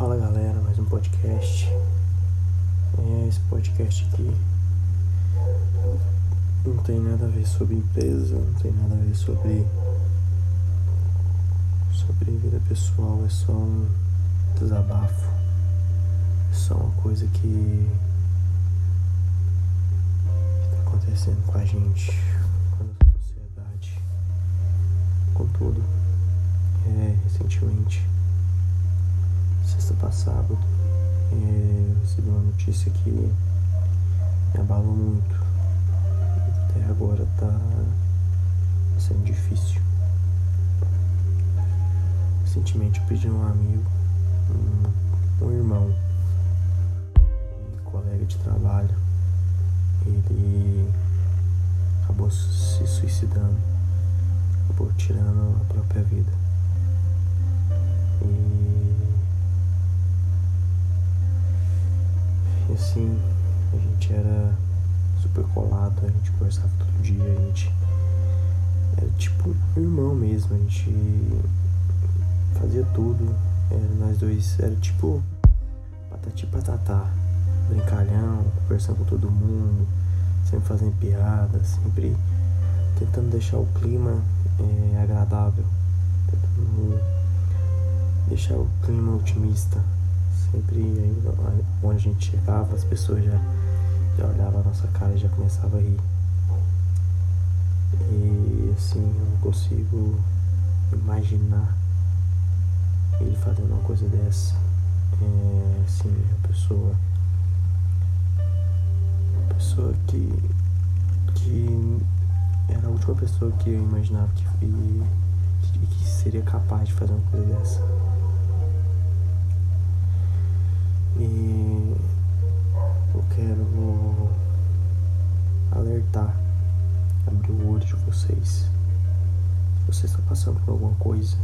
Fala galera, mais um podcast. É, esse podcast aqui não tem nada a ver sobre empresa, não tem nada a ver sobre sobre vida pessoal, é só um desabafo. É só uma coisa que está acontecendo com a gente, com a sociedade, com tudo. É, recentemente passada é, recebi uma notícia que me abalou muito. Até agora tá sendo difícil. Recentemente eu pedi a um amigo, um, um irmão e colega de trabalho. Ele acabou se suicidando, acabou tirando a própria vida. E assim, a gente era super colado, a gente conversava todo dia, a gente era tipo irmão mesmo, a gente fazia tudo, era, nós dois era tipo patati patatá, brincalhão, conversando com todo mundo, sempre fazendo piada, sempre tentando deixar o clima é, agradável, tentando deixar o clima otimista. Sempre aí, onde a gente chegava, as pessoas já, já olhavam a nossa cara e já começavam a rir. E assim, eu não consigo imaginar ele fazendo uma coisa dessa. É, assim, a pessoa. Uma pessoa que. que era a última pessoa que eu imaginava que, que, que seria capaz de fazer uma coisa dessa. E eu quero alertar, abrir o olho de vocês. Se vocês estão passando por alguma coisa,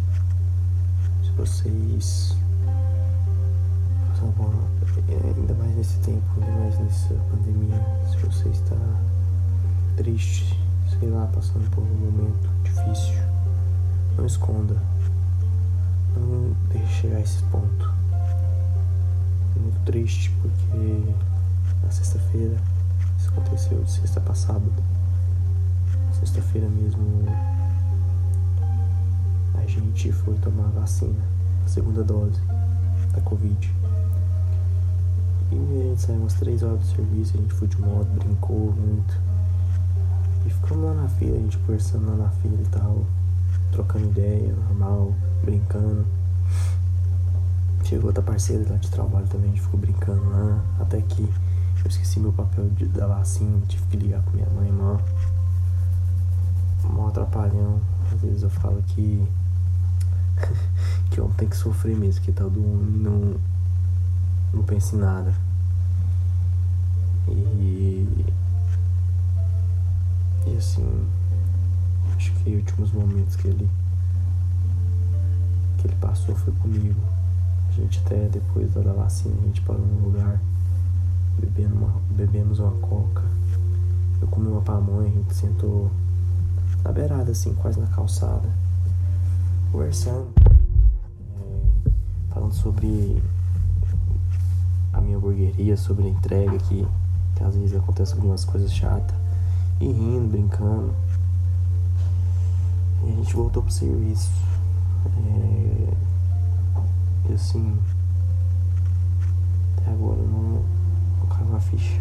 se vocês por ainda mais nesse tempo, ainda mais nessa pandemia, se você está triste, sei lá, passando por um momento difícil, não esconda. Não deixe chegar a esse ponto muito triste porque na sexta-feira, isso aconteceu de sexta para sábado. Sexta-feira mesmo a gente foi tomar a vacina, a segunda dose da Covid. E a gente saiu umas três horas do serviço, a gente foi de moto, brincou muito. E ficamos lá na fila, a gente conversando lá na fila e tal, trocando ideia, normal, brincando. Chegou outra parceira lá de trabalho também, a gente ficou brincando lá, até que eu esqueci meu papel de, da vacina, tive que ligar com minha mãe, mó, mó atrapalhão. Às vezes eu falo que que homem tem que sofrer mesmo, que tal do homem não, não pensa em nada. E, e assim, acho que os últimos momentos que ele que ele passou foi comigo. A gente até depois da vacina, a gente parou num lugar, bebendo uma, bebemos uma coca. Eu comi uma pamonha, a gente sentou na beirada, assim, quase na calçada, conversando, é, falando sobre a minha hamburgueria, sobre a entrega, que, que às vezes acontece algumas coisas chatas, e rindo, brincando. E a gente voltou pro serviço. É, e assim, até agora não, não caiu a ficha.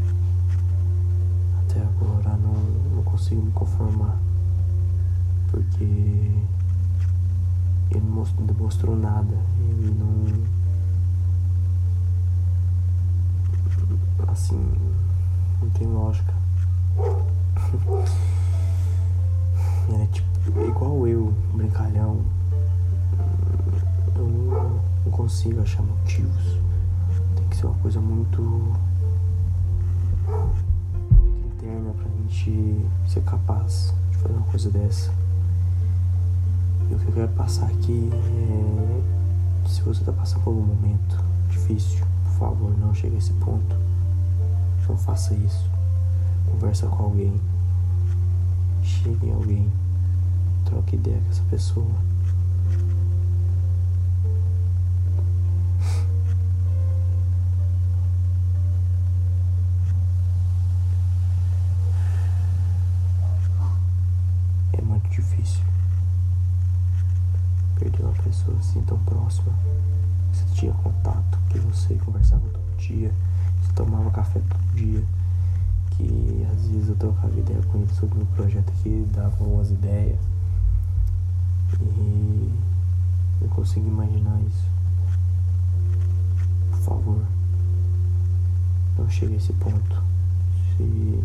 Até agora não, não consigo me conformar. Porque ele não demonstrou nada. Ele não. Assim, não tem lógica. Ele é tipo igual eu, brincalhão. Consigo achar motivos. Tem que ser uma coisa muito. muito interna pra gente ser capaz de fazer uma coisa dessa. E o que eu quero passar aqui é. Se você tá passando por um momento difícil, por favor, não chegue a esse ponto. Não faça isso. Conversa com alguém. Chegue em alguém. Troque ideia com essa pessoa muito difícil. Perder uma pessoa assim tão próxima. Você tinha contato, que você conversava todo dia, você tomava café todo dia. Que às vezes eu trocava ideia com ele sobre um projeto que dava algumas ideias. E eu consigo imaginar isso. Por favor, não chegue a esse ponto. Se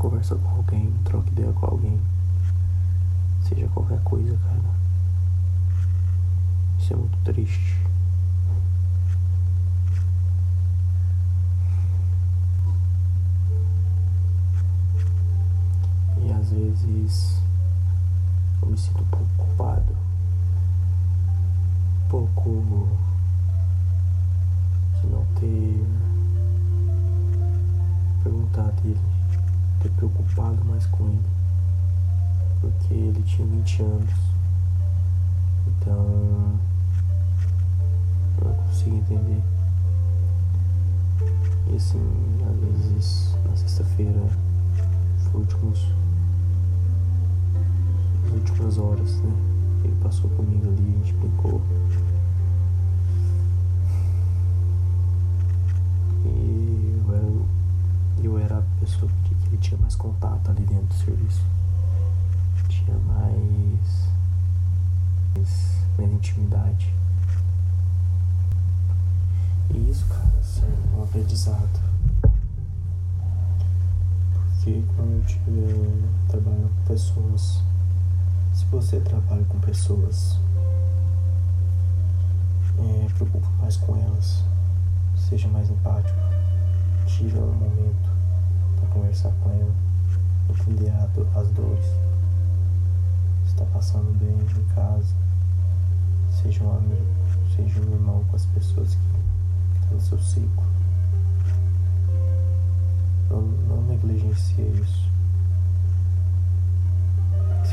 conversa com alguém, troca ideia com alguém, seja qualquer coisa, cara. Isso é muito triste. E às vezes eu me sinto um pouco culpado, um pouco mais com ele, porque ele tinha 20 anos, então eu não consigo entender. E assim, às vezes na sexta-feira, os últimos as últimas horas, né? Ele passou comigo ali, a gente brincou. Contato ali dentro do serviço. Tinha mais, mais, mais intimidade. E isso, cara, é um aprendizado. Porque quando eu estiver trabalhando com pessoas se você trabalha com pessoas, é, preocupe mais com elas, seja mais empático, tira um momento para conversar com ela, entender as dores. Está passando bem em casa, seja um amigo, seja um irmão com as pessoas que estão no seu ciclo. Não, não negligencie isso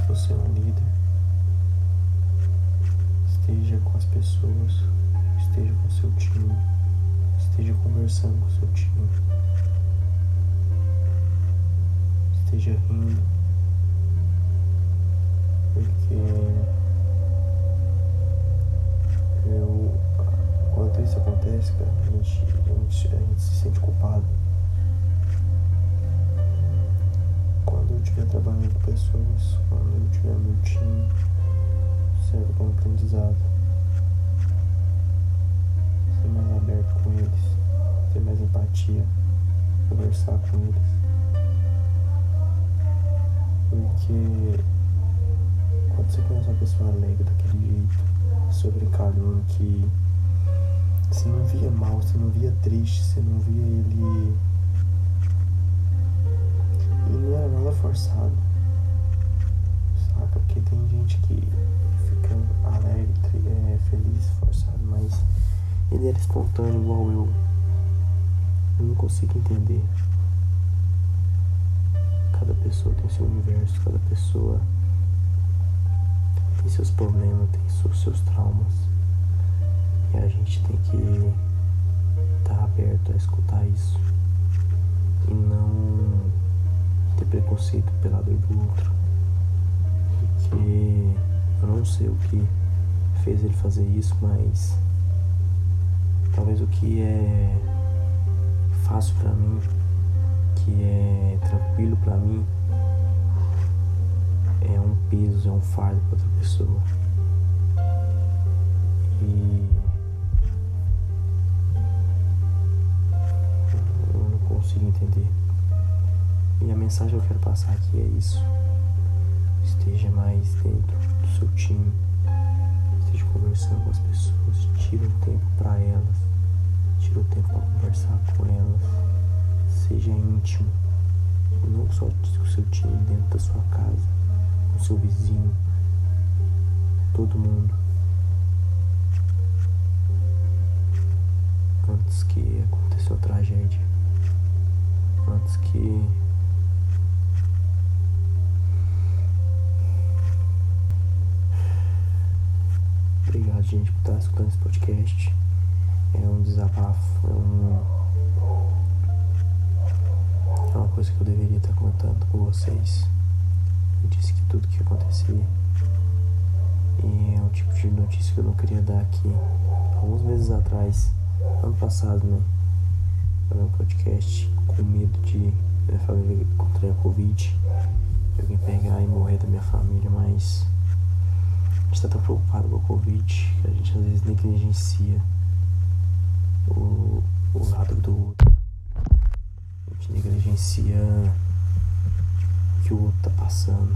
você é um líder, esteja com as pessoas, esteja com seu time, esteja conversando com seu time, esteja rindo, porque eu, quando isso acontece, cara, a gente, a gente, a gente se sente culpado. eu estiver trabalhando com pessoas, quando eu tiver meu time, serve como aprendizado. Ser mais aberto com eles, ter mais empatia, conversar com eles. Porque quando você conhece uma pessoa alegre daquele jeito, sobre brincalhão que você não via mal, você não via triste, você não via ele e não era nada forçado. Saca? Porque tem gente que fica alegre, é, feliz, forçado, mas ele era espontâneo igual eu. Eu não consigo entender. Cada pessoa tem seu universo, cada pessoa tem seus problemas, tem seus, seus traumas. E a gente tem que estar tá aberto a escutar isso. E não ter preconceito pela dor do outro. Porque eu não sei o que fez ele fazer isso, mas talvez o que é fácil para mim, que é tranquilo para mim, é um peso, é um fardo para outra pessoa. E eu não consigo entender. E a mensagem que eu quero passar aqui é isso. Esteja mais dentro do seu time. Esteja conversando com as pessoas. Tira um tempo para elas. Tira o um tempo para conversar com elas. Seja íntimo. Não só com o seu time dentro da sua casa, com seu vizinho, todo mundo. Antes que aconteça uma tragédia. Antes que Obrigado, gente, por estar escutando esse podcast. É um desabafo, é, um... coisa que eu deveria estar contando com vocês. Eu disse que tudo que acontecer de notícia que eu não queria dar aqui. Alguns meses atrás, ano passado, né? Foi um podcast com medo de minha família contrair a Covid, de alguém pegar e morrer da minha família, mas a gente tá tão preocupado com a Covid que a gente às vezes negligencia o, o lado do outro. A gente negligencia o que o outro tá passando.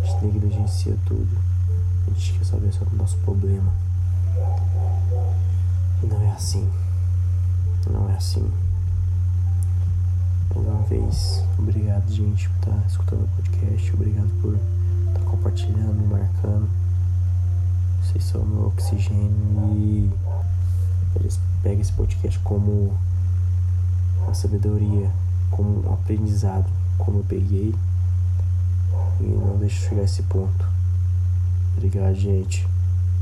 A gente negligencia tudo. A gente quer saber só do nosso problema. E não é assim. Não é assim. Mais uma vez, obrigado, gente, por estar tá escutando o podcast. Obrigado por estar tá compartilhando, marcando. Vocês são meu oxigênio e eles pegam esse podcast como uma sabedoria, como um aprendizado, como eu peguei. E não deixo chegar a esse ponto. Obrigado, gente.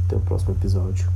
Até o próximo episódio.